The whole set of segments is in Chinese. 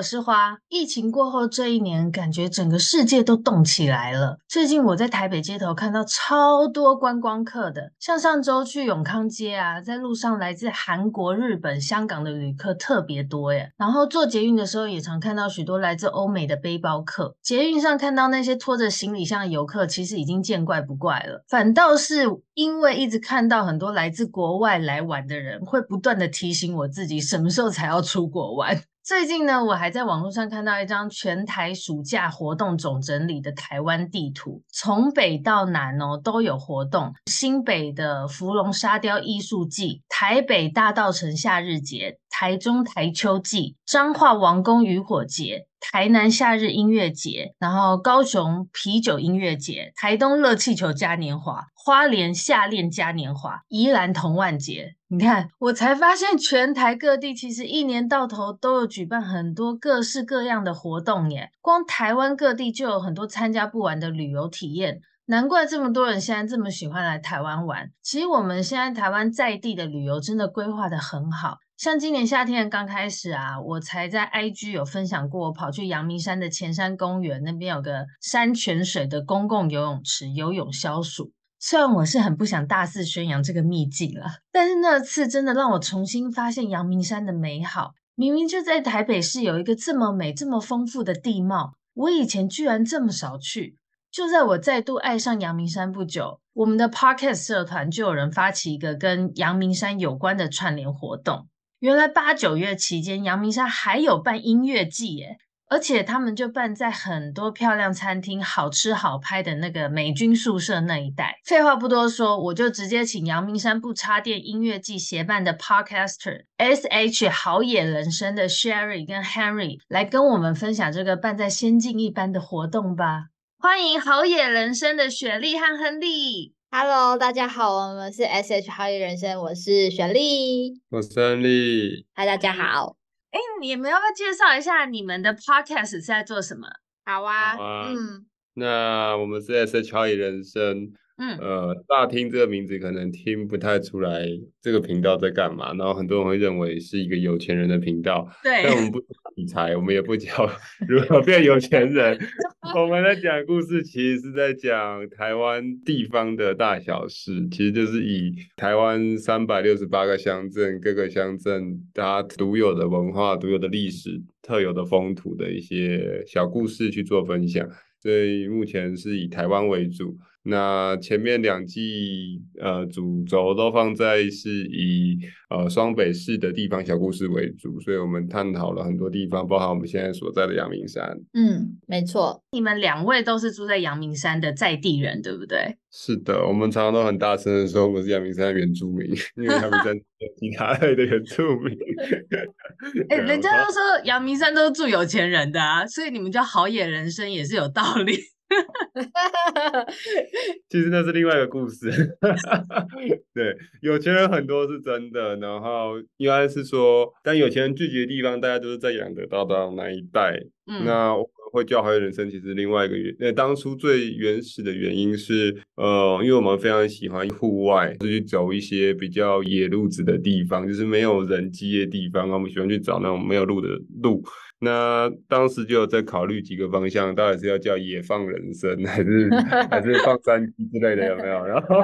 我是花。疫情过后这一年，感觉整个世界都动起来了。最近我在台北街头看到超多观光客的，像上周去永康街啊，在路上来自韩国、日本、香港的旅客特别多耶。然后坐捷运的时候，也常看到许多来自欧美的背包客。捷运上看到那些拖着行李箱的游客，其实已经见怪不怪了。反倒是因为一直看到很多来自国外来玩的人，会不断的提醒我自己，什么时候才要出国玩。最近呢，我还在网络上看到一张全台暑假活动总整理的台湾地图，从北到南哦都有活动。新北的芙蓉沙雕艺术季，台北大道城夏日节，台中台秋季，彰化王宫渔火节。台南夏日音乐节，然后高雄啤酒音乐节，台东热气球嘉年华，花莲夏恋嘉年华，宜兰童万节。你看，我才发现全台各地其实一年到头都有举办很多各式各样的活动耶。光台湾各地就有很多参加不完的旅游体验，难怪这么多人现在这么喜欢来台湾玩。其实我们现在台湾在地的旅游真的规划得很好。像今年夏天刚开始啊，我才在 IG 有分享过，我跑去阳明山的前山公园那边有个山泉水的公共游泳池游泳消暑。虽然我是很不想大肆宣扬这个秘境了，但是那次真的让我重新发现阳明山的美好。明明就在台北市有一个这么美、这么丰富的地貌，我以前居然这么少去。就在我再度爱上阳明山不久，我们的 Podcast 社团就有人发起一个跟阳明山有关的串联活动。原来八九月期间，阳明山还有办音乐季耶，而且他们就办在很多漂亮餐厅、好吃好拍的那个美军宿舍那一带。废话不多说，我就直接请阳明山不插电音乐季协办的 Podcaster SH 好野人生的 Sherry 跟 Henry 来跟我们分享这个办在仙境一般的活动吧。欢迎好野人生的雪莉和亨利。Hello，大家好，我们是 SH 好野人生，我是雪莉，我是安利。嗨，大家好。哎，你们要不要介绍一下你们的 Podcast 是在做什么？好啊，好啊嗯，那我们是 SH 好野人生。嗯，呃，乍听这个名字可能听不太出来这个频道在干嘛，然后很多人会认为是一个有钱人的频道。对，但我们不理财，我们也不教 如何变有钱人。我们在讲故事，其实是在讲台湾地方的大小事，其实就是以台湾三百六十八个乡镇，各个乡镇它独有的文化、独有的历史、特有的风土的一些小故事去做分享。所以目前是以台湾为主。那前面两季，呃，主轴都放在是以呃双北市的地方小故事为主，所以我们探讨了很多地方，包含我们现在所在的阳明山。嗯，没错。你们两位都是住在阳明山的在地人，对不对？是的，我们常常都很大声的说我们是阳明山的原住民，因为阳明山 有其他类的原住民。哎、欸，人家都说阳明山都是住有钱人的啊，所以你们叫好野人生也是有道理。其实那是另外一个故事。对，有钱人很多是真的，然后应该是说，但有钱人聚集的地方，大家都是在养德大道那一带。嗯，那我们会叫好友人生，其实另外一个原，那当初最原始的原因是，呃，因为我们非常喜欢户外，就去走一些比较野路子的地方，就是没有人迹的地方，我们喜欢去找那种没有路的路。那当时就有在考虑几个方向，到底是要叫野放人生，还是 还是放山鸡之类的，有没有？然后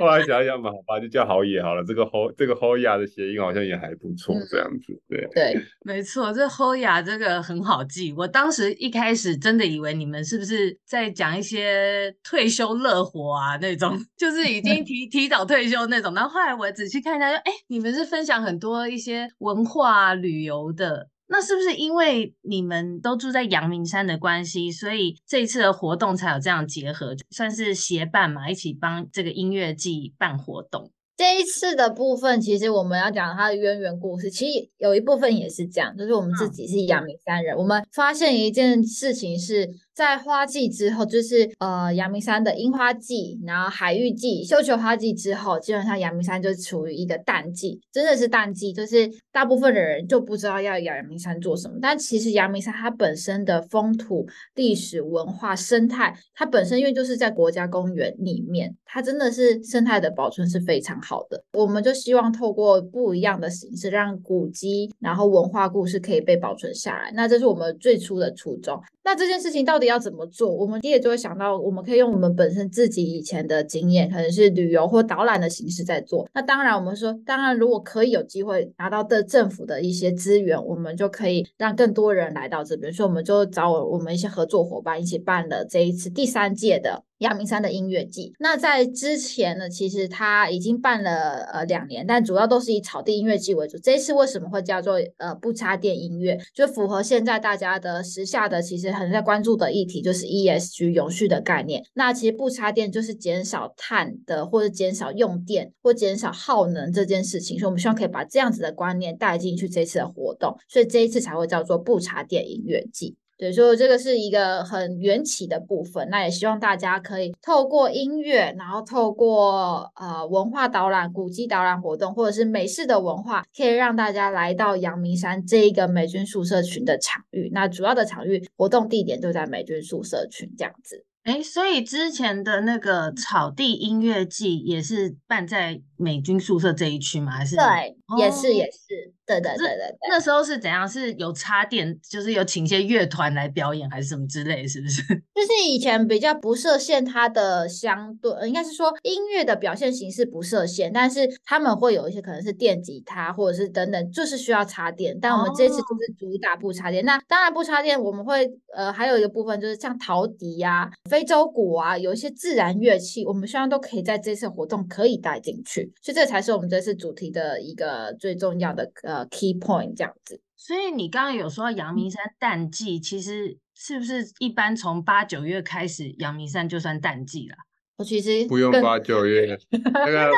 后来想一想嘛，好吧，就叫好野好了。这个好，这个好野的谐音好像也还不错，这样子，对对，没错，这好野这个很好记。我当时一开始真的以为你们是不是在讲一些退休乐活啊那种，就是已经提提早退休那种。然后后来我仔细看一下，就哎，你们是分享很多一些文化旅游的。那是不是因为你们都住在阳明山的关系，所以这一次的活动才有这样结合，算是协办嘛，一起帮这个音乐季办活动？这一次的部分，其实我们要讲它的渊源故事，其实有一部分也是这样，就是我们自己是阳明山人，嗯、我们发现一件事情是在花季之后，就是呃阳明山的樱花季，然后海芋季、绣球花季之后，基本上阳明山就处于一个淡季，真的是淡季，就是大部分的人就不知道要阳明山做什么。但其实阳明山它本身的风土、历史、文化、生态，它本身因为就是在国家公园里面，它真的是生态的保存是非常好的。我们就希望透过不一样的形式，让古迹然后文化故事可以被保存下来。那这是我们最初的初衷。那这件事情到底要怎么做？我们第一就会想到，我们可以用我们本身自己以前的经验，可能是旅游或导览的形式在做。那当然，我们说，当然如果可以有机会拿到的政府的一些资源，我们就可以让更多人来到这边。所以我们就找我们一些合作伙伴一起办了这一次第三届的。阳明山的音乐季，那在之前呢，其实他已经办了呃两年，但主要都是以草地音乐季为主。这一次为什么会叫做呃不插电音乐？就符合现在大家的时下的其实很在关注的议题，就是 ESG 永续的概念。那其实不插电就是减少碳的，或者减少用电或减少耗能这件事情。所以我们希望可以把这样子的观念带进去这次的活动，所以这一次才会叫做不插电音乐季。对，所以这个是一个很缘起的部分。那也希望大家可以透过音乐，然后透过呃文化导览、古迹导览活动，或者是美式的文化，可以让大家来到阳明山这一个美军宿舍群的场域。那主要的场域活动地点就在美军宿舍群这样子。哎，所以之前的那个草地音乐季也是办在美军宿舍这一区吗？还是？对，也是，也是。对对对对对，那时候是怎样？是有插电，就是有请一些乐团来表演，还是什么之类，是不是？就是以前比较不设限，它的相对应该是说音乐的表现形式不设限，但是他们会有一些可能是电吉他或者是等等，就是需要插电。但我们这次就是主打不插电。哦、那当然不插电，我们会呃还有一个部分就是像陶笛呀、非洲鼓啊，有一些自然乐器，我们希望都可以在这次活动可以带进去。所以这才是我们这次主题的一个最重要的呃。Key point 这样子，所以你刚刚有说阳明山淡季，其实是不是一般从八九月开始，阳明山就算淡季了？我其实不用八九月，那个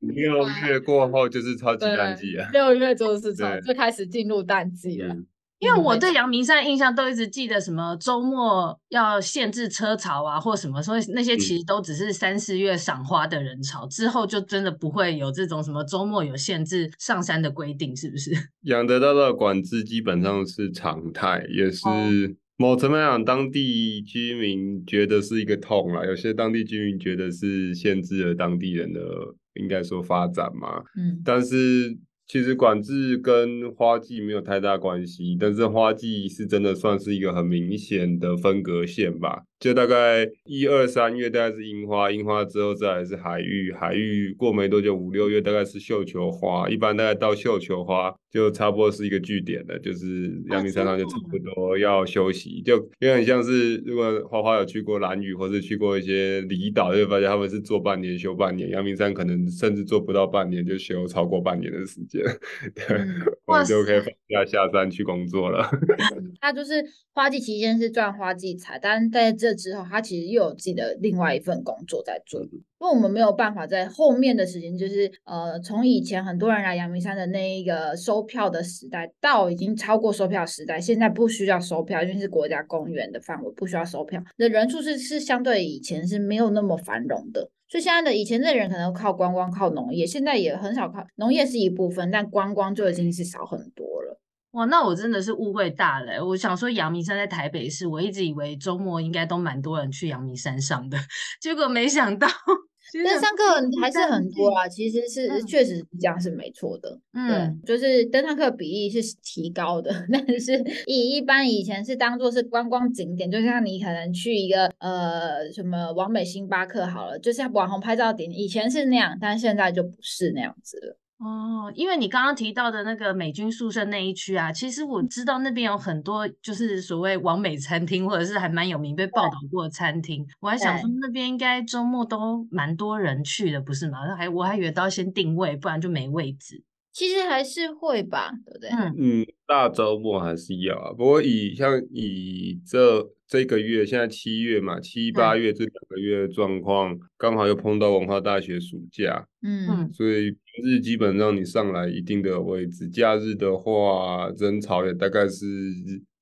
六月过后就是超级淡季啊，六月就是从就开始进入淡季了。因为我对阳明山印象都一直记得什么周末要限制车潮啊，或什么，所以那些其实都只是三四月赏花的人潮，之后就真的不会有这种什么周末有限制上山的规定，是不是？仰德大道的管制基本上是常态，也是某层面讲，当地居民觉得是一个痛啦，有些当地居民觉得是限制了当地人的应该说发展嘛，嗯，但是。其实管制跟花季没有太大关系，但是花季是真的算是一个很明显的分隔线吧。就大概一二三月大概是樱花，樱花之后再来是海芋，海芋过没多久五六月大概是绣球花，一般大概到绣球花就差不多是一个据点了，就是阳明山上就差不多要休息，就有点像是如果花花有去过蓝屿或是去过一些离岛，就会发现他们是做半年休半年，阳明山可能甚至做不到半年就休超过半年的时间，对，我们就可以放假下山去工作了。它就是花季期间是赚花季财，但是在这。之后，他其实又有自己的另外一份工作在做，因为我们没有办法在后面的时间，就是呃，从以前很多人来阳明山的那一个收票的时代，到已经超过收票时代，现在不需要收票，因为是国家公园的范围，不需要收票，那人数是是相对以前是没有那么繁荣的，所以现在的以前的人可能靠观光、靠农业，现在也很少靠农业是一部分，但观光就已经是少很多了。哇，那我真的是误会大了。我想说阳明山在台北市，我一直以为周末应该都蛮多人去阳明山上的，结果没想到登山客还是很多啊。其实是、嗯、确实这样是没错的，嗯，对，就是登山客比例是提高的，但是以一般以前是当做是观光景点，就像你可能去一个呃什么完美星巴克好了，就是网红拍照点，以前是那样，但现在就不是那样子了。哦，因为你刚刚提到的那个美军宿舍那一区啊，其实我知道那边有很多就是所谓王美餐厅，或者是还蛮有名被报道过的餐厅。我还想说那边应该周末都蛮多人去的，不是吗？还我还以为都要先定位，不然就没位置。其实还是会吧，对不对？嗯嗯，大周末还是要啊。不过以像以这。这个月现在七月嘛，七八月这两个月的状况，刚好又碰到文化大学暑假，嗯，所以平日基本上你上来一定的位置，假日的话人潮也大概是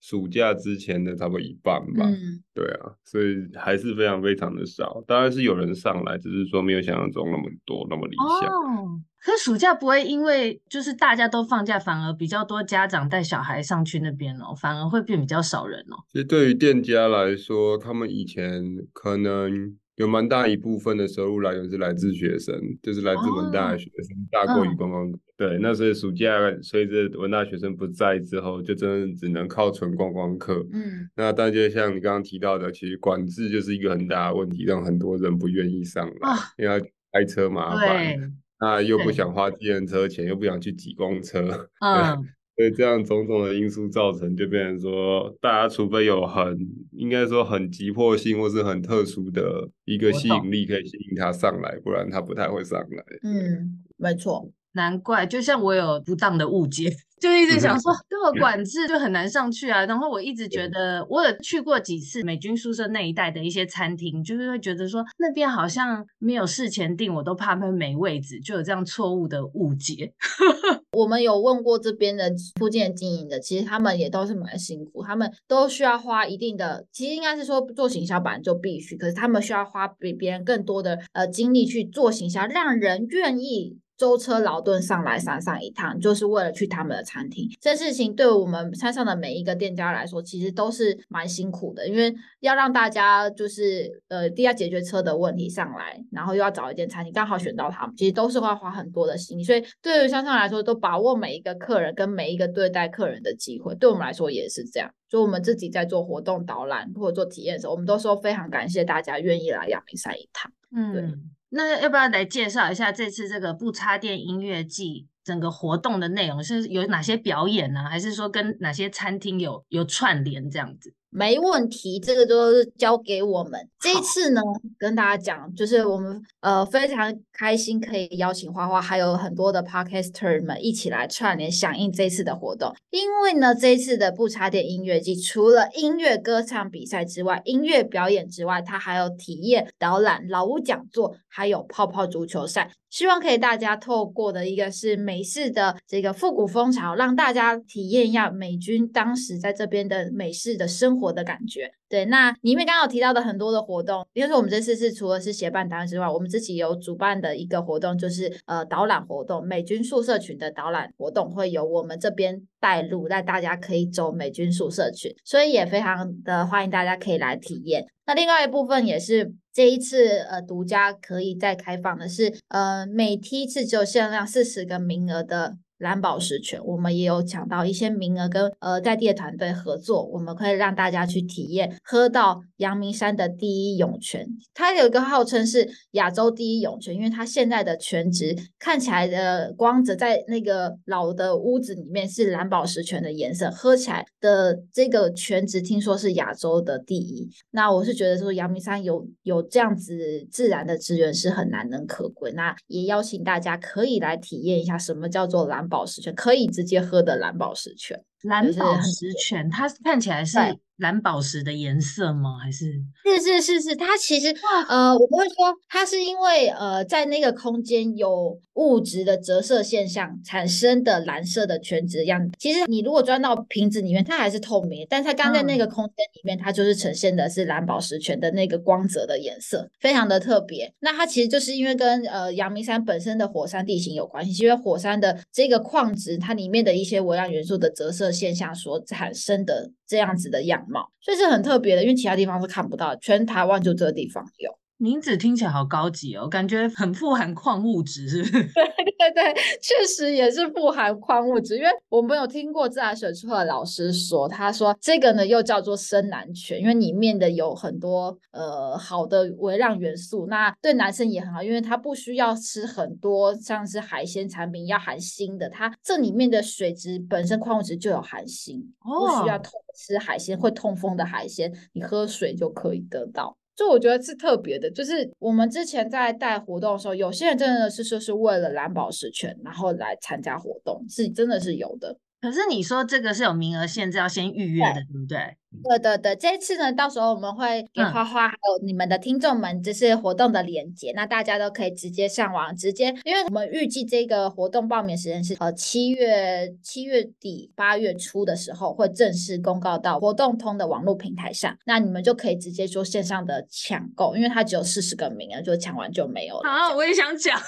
暑假之前的差不多一半吧。嗯，对啊，所以还是非常非常的少。当然是有人上来，只是说没有想象中那么多那么理想。哦，可暑假不会因为就是大家都放假，反而比较多家长带小孩上去那边哦，反而会变比较少人哦。其实对于店家来说，他们以前可能。有蛮大一部分的收入来源是来自学生，就是来自文大的学生，哦、大过于观光。嗯、对，那所以暑假随着文大学生不在之后，就真的只能靠纯观光客。嗯，那但就像你刚刚提到的，其实管制就是一个很大的问题，让很多人不愿意上来，哦、因为开车麻烦，那又不想花自行车钱，又不想去挤公车。嗯。所以这样种种的因素造成，就变成说，大家除非有很应该说很急迫性，或是很特殊的一个吸引力可以吸引他上来，不然他不太会上来。嗯，没错。难怪，就像我有不当的误解，就一直想说都有管制就很难上去啊。然后我一直觉得，我有去过几次美军宿舍那一带的一些餐厅，就是会觉得说那边好像没有事前订，我都怕会没位置，就有这样错误的误解。我们有问过这边的附近的经营的，其实他们也都是蛮辛苦，他们都需要花一定的，其实应该是说做行销本就必须，可是他们需要花比别人更多的呃精力去做行销，让人愿意。舟车劳顿上来山上一趟，就是为了去他们的餐厅。这事情对我们山上的每一个店家来说，其实都是蛮辛苦的，因为要让大家就是呃，第一解决车的问题上来，然后又要找一间餐厅，刚好选到他们，其实都是会花很多的心力。所以对于山上来说，都把握每一个客人跟每一个对待客人的机会，对我们来说也是这样。就我们自己在做活动导览或者做体验的时候，我们都说非常感谢大家愿意来阳明山一趟。嗯，对。那要不要来介绍一下这次这个不插电音乐季整个活动的内容是有哪些表演呢？还是说跟哪些餐厅有有串联这样子？没问题，这个都是交给我们。这一次呢，跟大家讲，就是我们呃非常开心可以邀请花花，还有很多的 Podcaster 们一起来串联响应这次的活动。因为呢，这一次的不插电音乐季，除了音乐歌唱比赛之外，音乐表演之外，它还有体验导览、老屋讲座，还有泡泡足球赛。希望可以大家透过的一个是美式的这个复古风潮，让大家体验一下美军当时在这边的美式的生活活的感觉。对，那里面刚刚有提到的很多的活动，比如说我们这次是除了是协办单位之外，我们自己有主办的一个活动，就是呃导览活动，美军宿舍群的导览活动会由我们这边带路，带大家可以走美军宿舍群，所以也非常的欢迎大家可以来体验。那另外一部分也是这一次呃独家可以再开放的是，呃每梯次只有限量四十个名额的。蓝宝石泉，我们也有抢到一些名额，跟呃在地的团队合作，我们可以让大家去体验喝到阳明山的第一涌泉。它有一个号称是亚洲第一涌泉，因为它现在的泉质看起来的光泽在那个老的屋子里面是蓝宝石泉的颜色，喝起来的这个泉质听说是亚洲的第一。那我是觉得说阳明山有有这样子自然的资源是很难能可贵，那也邀请大家可以来体验一下什么叫做蓝宝石泉，可以直接喝的蓝宝石泉。蓝宝石泉，它看起来是蓝宝石的颜色吗？还是是是是是，它其实呃，我不会说它是因为呃，在那个空间有物质的折射现象产生的蓝色的泉子样子。其实你如果钻到瓶子里面，它还是透明，但它刚在那个空间里面，它就是呈现的是蓝宝石泉的那个光泽的颜色，非常的特别。那它其实就是因为跟呃阳明山本身的火山地形有关系，因为火山的这个矿质，它里面的一些微量元素的折射。现象所产生的这样子的样貌，所以是很特别的，因为其他地方是看不到，全台湾就这个地方有。名字听起来好高级哦，感觉很富含矿物质，是不是？对对对，确实也是富含矿物质。因为我们有听过自来水处的老师说，他说这个呢又叫做深蓝泉，因为里面的有很多呃好的微量元素，那对男生也很好，因为他不需要吃很多像是海鲜产品要含锌的，它这里面的水质本身矿物质就有含锌，哦、不需要痛吃海鲜会痛风的海鲜，你喝水就可以得到。就我觉得是特别的，就是我们之前在带活动的时候，有些人真的是说是为了蓝宝石圈，然后来参加活动，是真的是有的。可是你说这个是有名额限制，要先预约的，对，对不对？对对对，这一次呢，到时候我们会给花花还有你们的听众们，就是活动的链接，嗯、那大家都可以直接上网，直接，因为我们预计这个活动报名时间是呃七月七月底八月初的时候会正式公告到活动通的网络平台上，那你们就可以直接做线上的抢购，因为它只有四十个名额，就抢完就没有了。啊，我也想讲。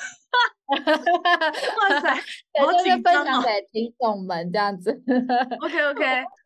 哇塞，好紧张哦！就是分享给听众们这样子。OK OK，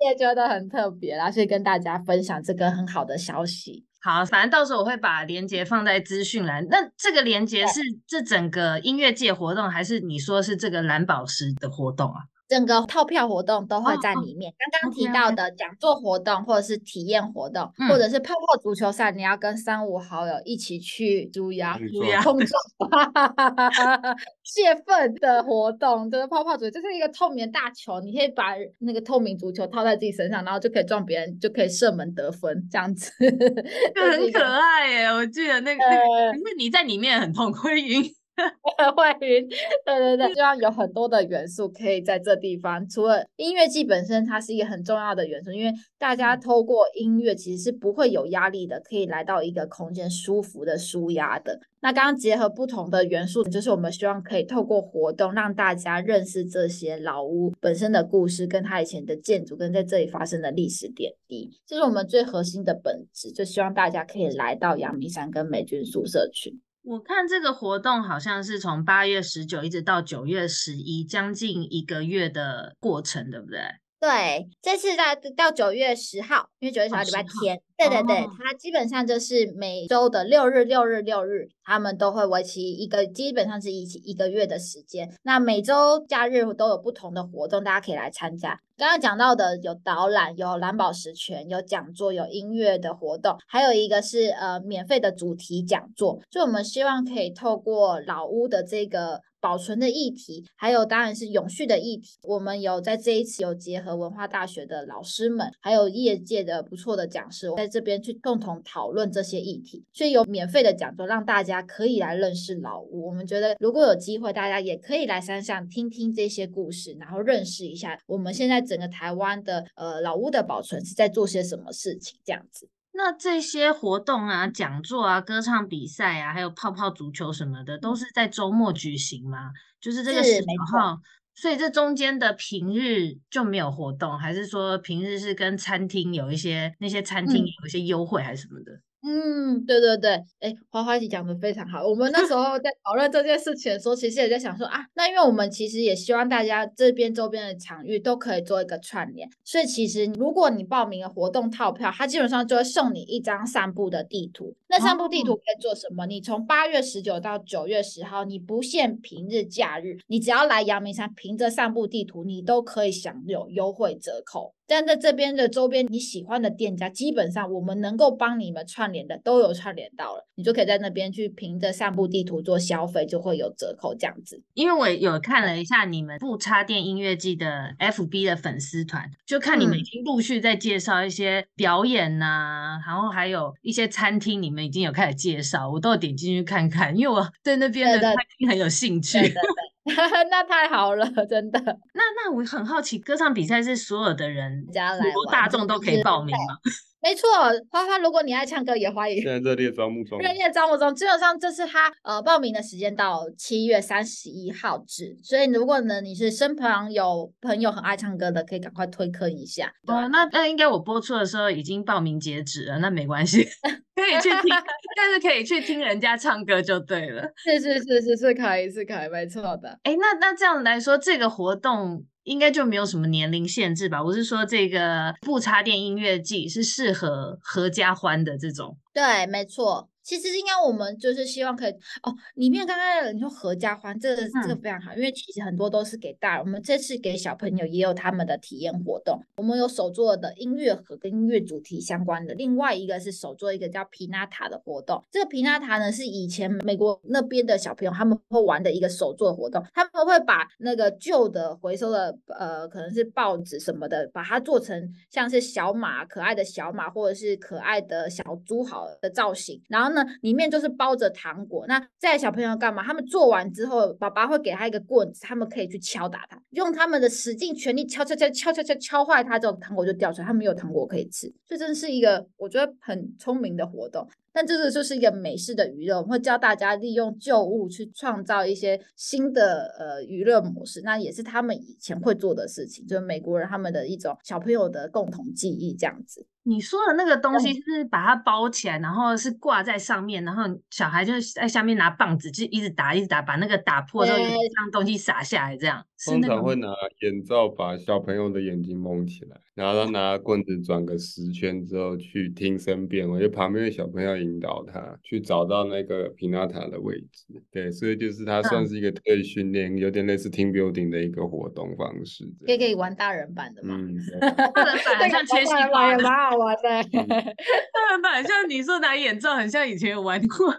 也觉得很特别啦，所以跟大家分享这个很好的消息。好，反正到时候我会把链接放在资讯栏。那这个链接是这整个音乐界活动，还是你说是这个蓝宝石的活动啊？整个套票活动都会在里面。Oh, 刚刚提到的讲座活动，或者是体验活动，嗯、或者是泡泡足球赛，你要跟三五好友一起去猪鸭猪鸭碰撞 泄愤的活动，就是泡泡足球，就是一个透明大球，你可以把那个透明足球套在自己身上，然后就可以撞别人，就可以射门得分，这样子，就很可爱耶！我记得那个，那个，因为你在里面很痛，会晕。会晕，对对对，希望有很多的元素可以在这地方。除了音乐季本身，它是一个很重要的元素，因为大家透过音乐其实是不会有压力的，可以来到一个空间舒服的舒压的。那刚刚结合不同的元素，就是我们希望可以透过活动让大家认识这些老屋本身的故事，跟它以前的建筑跟在这里发生的历史点滴，这是我们最核心的本质。就希望大家可以来到阳明山跟美军宿舍群。我看这个活动好像是从八月十九一直到九月十一，将近一个月的过程，对不对？对，这次到到九月十号，因为九月十号礼拜天。对对对，它基本上就是每周的六日、六日、六日，他们都会为期一个，基本上是一起一个月的时间。那每周假日都有不同的活动，大家可以来参加。刚刚讲到的有导览、有蓝宝石泉、有讲座、有音乐的活动，还有一个是呃免费的主题讲座。所以我们希望可以透过老屋的这个保存的议题，还有当然是永续的议题，我们有在这一次有结合文化大学的老师们，还有业界的不错的讲师。在这边去共同讨论这些议题，所以有免费的讲座，让大家可以来认识老屋。我们觉得如果有机会，大家也可以来山上听听这些故事，然后认识一下我们现在整个台湾的呃老屋的保存是在做些什么事情。这样子，那这些活动啊、讲座啊、歌唱比赛啊，还有泡泡足球什么的，都是在周末举行吗？就是这个十九号。所以这中间的平日就没有活动，还是说平日是跟餐厅有一些那些餐厅有一些优惠还是什么的？嗯嗯，对对对，哎，花花姐讲的非常好。我们那时候在讨论这件事情的时候，其实也在想说啊，那因为我们其实也希望大家这边周边的场域都可以做一个串联，所以其实如果你报名了活动套票，它基本上就会送你一张散步的地图。那散步地图可以做什么？哦、你从八月十九到九月十号，你不限平日假日，你只要来阳明山，凭着散步地图，你都可以享有优惠折扣。但在这边的周边，你喜欢的店家，基本上我们能够帮你们串联的都有串联到了，你就可以在那边去凭着散步地图做消费，就会有折扣这样子。因为我有看了一下你们不插电音乐季的 FB 的粉丝团，就看你们已经陆续在介绍一些表演呐、啊，嗯、然后还有一些餐厅，你们已经有开始介绍，我都有点进去看看，因为我对那边的餐厅很有兴趣。对对对 那太好了，真的。那那我很好奇，歌唱比赛是所有的人家来，大众都可以报名吗？没错，花花，如果你爱唱歌，也欢迎。现在热烈招募中，热烈招募中。基本上这是他呃报名的时间到七月三十一号止，所以如果呢你是身旁有朋友很爱唱歌的，可以赶快推坑一下。哦，那那应该我播出的时候已经报名截止了，那没关系，可以去听，但是可以去听人家唱歌就对了。是是是是是可以是可以，没错的。哎，那那这样来说，这个活动。应该就没有什么年龄限制吧？我是说，这个不插电音乐季是适合合家欢的这种。对，没错。其实应该我们就是希望可以哦，里面刚刚你说合家欢，这个这个非常好，嗯、因为其实很多都是给大人，我们这次给小朋友也有他们的体验活动。我们有手做的音乐盒跟音乐主题相关的，另外一个是手做一个叫皮纳塔的活动。这个皮纳塔呢是以前美国那边的小朋友他们会玩的一个手做活动，他们会把那个旧的回收的呃可能是报纸什么的，把它做成像是小马可爱的小马或者是可爱的小猪好的造型，然后。呢，里面就是包着糖果。那在小朋友干嘛？他们做完之后，爸爸会给他一个棍子，他们可以去敲打它，用他们的使劲全力敲敲敲敲敲敲敲坏它，之后糖果就掉出来，他们有糖果可以吃。这真是一个我觉得很聪明的活动。但这个就是一个美式的娱乐，我们会教大家利用旧物去创造一些新的呃娱乐模式，那也是他们以前会做的事情，就是美国人他们的一种小朋友的共同记忆这样子。你说的那个东西是把它包起来，然后是挂在上面，然后小孩就是在下面拿棒子就一直打，一直打，把那个打破之后，让东西洒下来，这样。通常会拿眼罩把小朋友的眼睛蒙起来，然后他拿棍子转个十圈之后去听声辨位，我觉得旁边的小朋友引导他去找到那个皮纳塔的位置。对，所以就是他算是一个特意训练，有点类似 team building 的一个活动方式。可以可以玩大人版的嘛？嗯，大人版 像切西瓜哇塞，当然吧，像你说拿眼罩，很像以前有玩过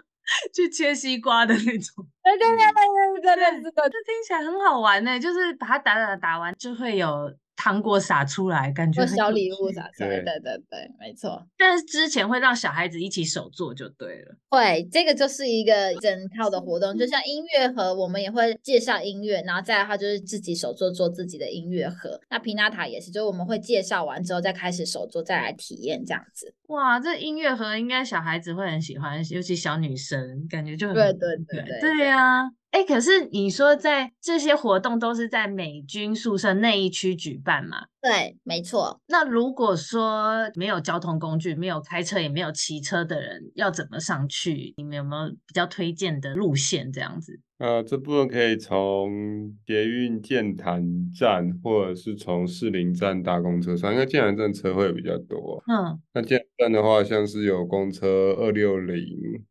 去切西瓜的那种。对对对对对对，这听起来很好玩呢，就是把它打打打完就会有。糖果撒出来，感觉小礼物撒出来，对对对对，没错。但是之前会让小孩子一起手做就对了。会，这个就是一个整套的活动，就像音乐盒，我们也会介绍音乐，然后再的话就是自己手做做自己的音乐盒。那皮纳塔也是，就是我们会介绍完之后再开始手做，再来体验这样子。哇，这音乐盒应该小孩子会很喜欢，尤其小女生，感觉就很对对对对对呀。哎，可是你说在这些活动都是在美军宿舍那一区举办吗？对，没错。那如果说没有交通工具，没有开车，也没有骑车的人，要怎么上去？你们有没有比较推荐的路线？这样子？呃，这部分可以从捷运剑潭站，或者是从士林站搭公车上，因为剑潭站车会比较多。嗯，那剑潭站的话，像是有公车二六零、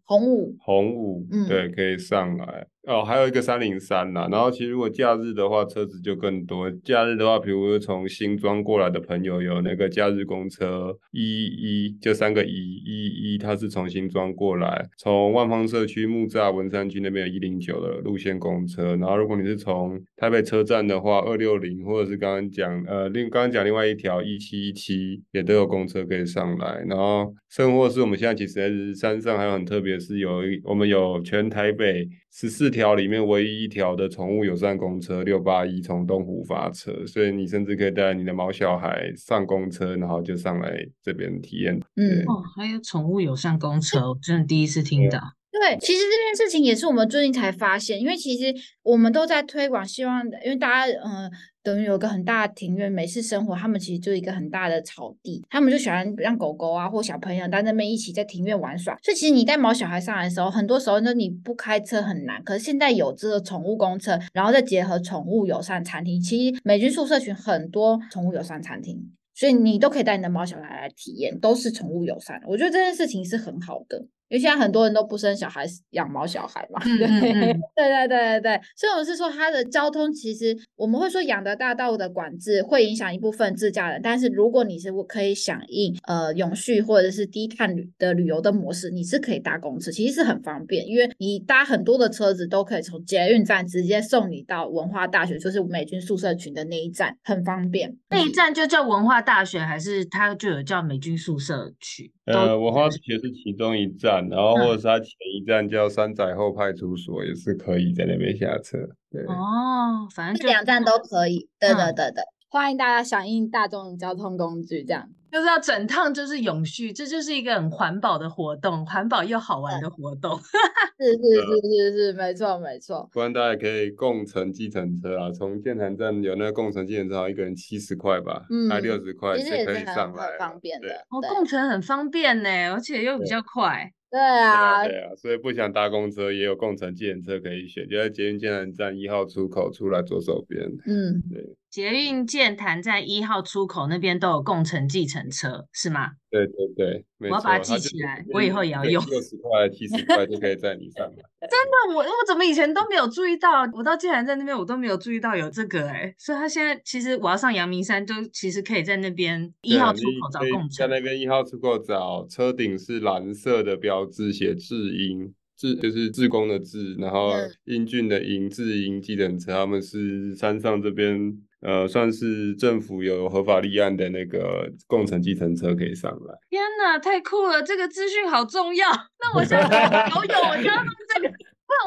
红五、红五，嗯，对，可以上来。哦，还有一个三零三呐。然后其实如果假日的话，车子就更多。假日的话，比如说从新庄过来的朋友，有那个假日公车一一，就三个一一一，它是从新庄过来，从万芳社区木栅文山区那边有一零九的。路线公车，然后如果你是从台北车站的话，二六零或者是刚刚讲呃另刚刚讲另外一条一七一七也都有公车可以上来，然后甚或是我们现在其实在山上还有很特别是有一我们有全台北十四条里面唯一一条的宠物友善公车六八一从东湖发车，所以你甚至可以带你的毛小孩上公车，然后就上来这边体验。嗯哦，还有宠物友善公车，我真的第一次听到。对，其实这件事情也是我们最近才发现，因为其实我们都在推广，希望因为大家嗯、呃，等于有个很大的庭院，美式生活，他们其实就一个很大的草地，他们就喜欢让狗狗啊或小朋友在那边一起在庭院玩耍。所以其实你带毛小孩上来的时候，很多时候呢你不开车很难，可是现在有这个宠物公车，然后再结合宠物友善餐厅，其实美军宿舍群很多宠物友善餐厅，所以你都可以带你的毛小孩来体验，都是宠物友善。我觉得这件事情是很好的。因为现在很多人都不生小孩，养毛小孩嘛，对、嗯嗯嗯、对 对对对对，所以我是说，它的交通其实我们会说养德大道的管制会影响一部分自驾人，但是如果你是可以响应呃永续或者是低碳旅的旅游的模式，你是可以搭公车，其实是很方便，因为你搭很多的车子都可以从捷运站直接送你到文化大学，就是美军宿舍群的那一站，很方便。那一站就叫文化大学，还是它就有叫美军宿舍区？呃，文化大学是其中一站，然后或者是它前一站叫三仔后派出所，也是可以在那边下车。对哦，反正这两站都可以。对对对对，欢迎大家响应大众交通工具，这样就是要整趟就是永续，这就是一个很环保的活动，环保又好玩的活动。是是是是是，没错没错。不然大家可以共乘计程车啊，从建潭站有那个共乘计程车，一个人七十块吧，嗯，还六十块是可以上来，很方便的。哦，共乘很方便呢，而且又比较快。对啊，对啊，所以不想搭公车也有共乘计程车可以选，就在捷运建潭站一号出口出来左手边。嗯，对。捷运建潭站一号出口那边都有共乘计程车，是吗？对对对，我要把它记起来，我以后也要用。六十块、七十块就可以在你上来。真的，我我怎么以前都没有注意到？我到竟然在那边我都没有注意到有这个哎、欸，所以他现在其实我要上阳明山，就其实可以在那边一号出口找共乘。在那边一号出口找车顶是蓝色的标志，写智英。志就是志工的志，然后英俊的英，志英计程车，他们是山上这边呃，算是政府有合法立案的那个共乘计程车可以上来。天哪，太酷了！这个资讯好重要。那我现在好有，我就要弄这个。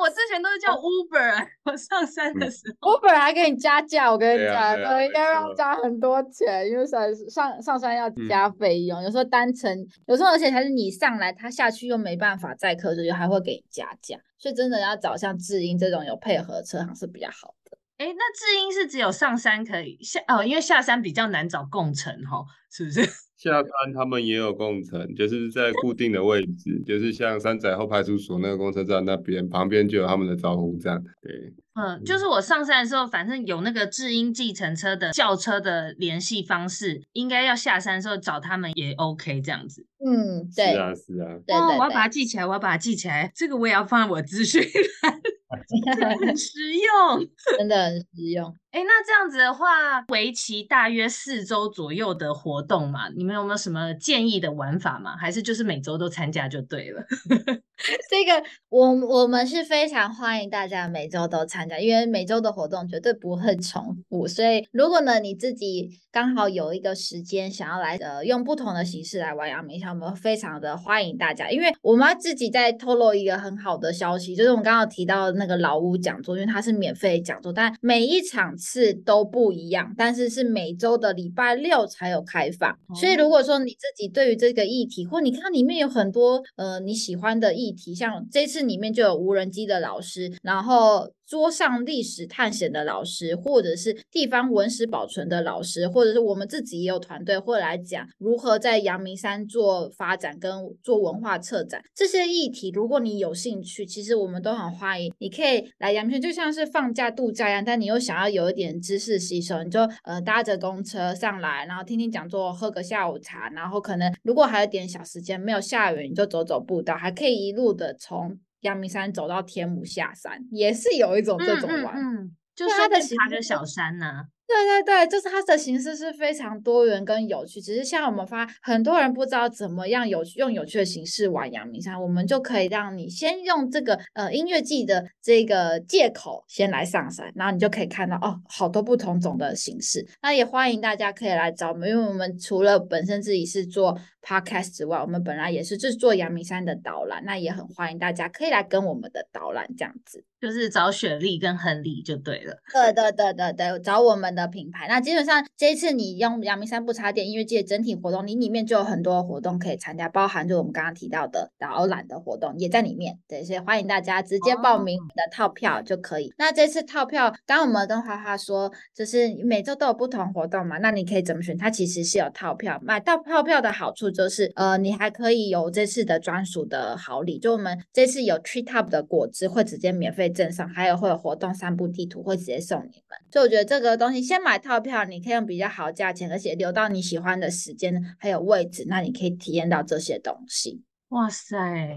我之前都是叫 Uber，我上山的时候，Uber 还给你加价，我跟你讲，对，应该要加很多钱，因为上上上山要加费用，有时候单程，有时候而且还是你上来，他下去又没办法载客，所以还会给你加价，所以真的要找像智英这种有配合的车行是比较好的。哎，那智英是只有上山可以下哦，因为下山比较难找共乘齁，是不是？下山他们也有共乘，就是在固定的位置，就是像山仔后派出所那个公车站那边旁边就有他们的招呼站。对，嗯，就是我上山的时候，反正有那个智英计程车的轿车的联系方式，应该要下山的时候找他们也 OK 这样子。嗯，对，是啊，是啊。对，对，对，哦，我要把它记起来，我要把它记起来，这个我也要放在我的资讯栏。很实用，真的很实用。哎，那这样子的话，为期大约四周左右的活动嘛，你们有没有什么建议的玩法吗？还是就是每周都参加就对了？这个我我们是非常欢迎大家每周都参加，因为每周的活动绝对不会重复。所以如果呢你自己刚好有一个时间想要来呃用不同的形式来玩阳明山，我们非常的欢迎大家。因为我们要自己在透露一个很好的消息，就是我们刚刚提到那个老屋讲座，因为它是免费讲座，但每一场次都不一样，但是是每周的礼拜六才有开放。哦、所以如果说你自己对于这个议题，或你看里面有很多呃你喜欢的议题，像这次里面就有无人机的老师，然后。桌上历史探险的老师，或者是地方文史保存的老师，或者是我们自己也有团队会来讲如何在阳明山做发展跟做文化策展这些议题。如果你有兴趣，其实我们都很欢迎，你可以来阳明山，就像是放假度假一样。但你又想要有一点知识吸收，你就呃搭着公车上来，然后听听讲座，喝个下午茶，然后可能如果还有点小时间，没有下雨，你就走走步道，还可以一路的从。阳明山走到天母下山，也是有一种这种玩，嗯，嗯嗯就是它的他的小山呢、啊。对对对，就是它的形式是非常多元跟有趣。只是像我们发，很多人不知道怎么样有用有趣的形式玩阳明山，我们就可以让你先用这个呃音乐季的这个借口先来上山，然后你就可以看到哦，好多不同种的形式。那也欢迎大家可以来找我们，因为我们除了本身自己是做 podcast 之外，我们本来也是就是做阳明山的导览，那也很欢迎大家可以来跟我们的导览这样子。就是找雪莉跟亨利就对了。对对对对对，找我们的品牌。那基本上这一次你用阳明山不插电音乐季的整体活动，你里面就有很多活动可以参加，包含就我们刚刚提到的导览的活动也在里面。对，所以欢迎大家直接报名你的套票就可以。哦、那这次套票，刚刚我们跟花花说，就是每周都有不同活动嘛，那你可以怎么选？它其实是有套票，买到套票的好处就是，呃，你还可以有这次的专属的好礼，就我们这次有 Tree Top 的果汁会直接免费。赠送还有会有活动，三步地图会直接送你们，所以我觉得这个东西先买套票，你可以用比较好价钱，而且留到你喜欢的时间还有位置，那你可以体验到这些东西。哇塞，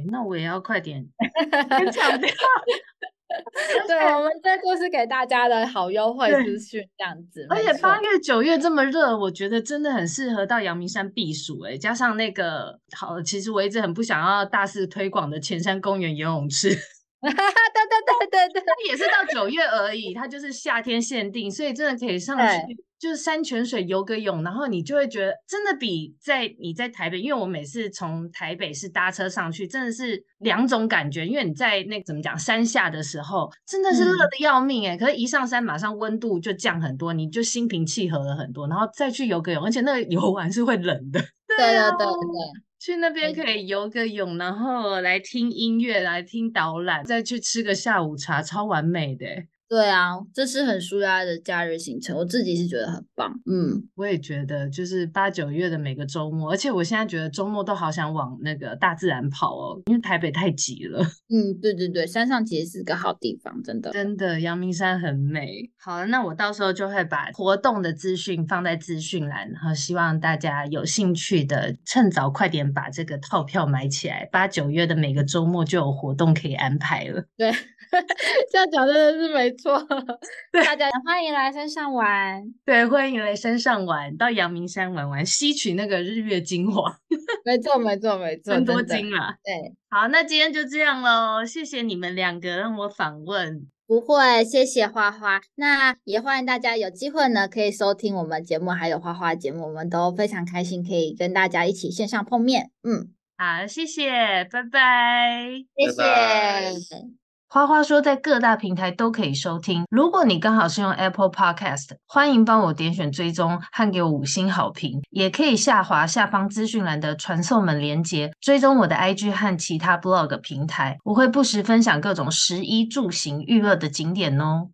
那我也要快点 抢票。对，我们这就是给大家的好优惠资讯，这样子。而且八月九月这么热，我觉得真的很适合到阳明山避暑。哎，加上那个好，其实我一直很不想要大肆推广的前山公园游泳池。哈哈，对对对对。对，也是到九月而已，它就是夏天限定，所以真的可以上去，就是山泉水游个泳，然后你就会觉得真的比在你在台北，因为我每次从台北是搭车上去，真的是两种感觉，因为你在那怎么讲山下的时候，真的是热的要命哎，可是一上山马上温度就降很多，你就心平气和了很多，然后再去游个泳，而且那个游完是会冷的，对啊，对对。去那边可以游个泳，然后来听音乐，来听导览，再去吃个下午茶，超完美的。对啊，这是很舒压的假日行程，我自己是觉得很棒。嗯，我也觉得，就是八九月的每个周末，而且我现在觉得周末都好想往那个大自然跑哦，因为台北太挤了。嗯，对对对，山上其实是个好地方，真的。真的，阳明山很美。好了，那我到时候就会把活动的资讯放在资讯栏，然后希望大家有兴趣的，趁早快点把这个套票买起来。八九月的每个周末就有活动可以安排了。对，这样讲真的是没。错，对大家欢迎来山上玩。对，欢迎来山上玩，到阳明山玩玩，吸取那个日月精华。没错，没错，没错，很多精啊。对，好，那今天就这样喽，谢谢你们两个让我访问。不会，谢谢花花。那也欢迎大家有机会呢，可以收听我们节目，还有花花节目，我们都非常开心可以跟大家一起线上碰面。嗯，好，谢谢，拜拜，谢谢。拜拜。花花说，在各大平台都可以收听。如果你刚好是用 Apple Podcast，欢迎帮我点选追踪和给我五星好评。也可以下滑下方资讯栏的传送门连接，追踪我的 IG 和其他 Blog 平台。我会不时分享各种食衣住行娱乐的景点哦。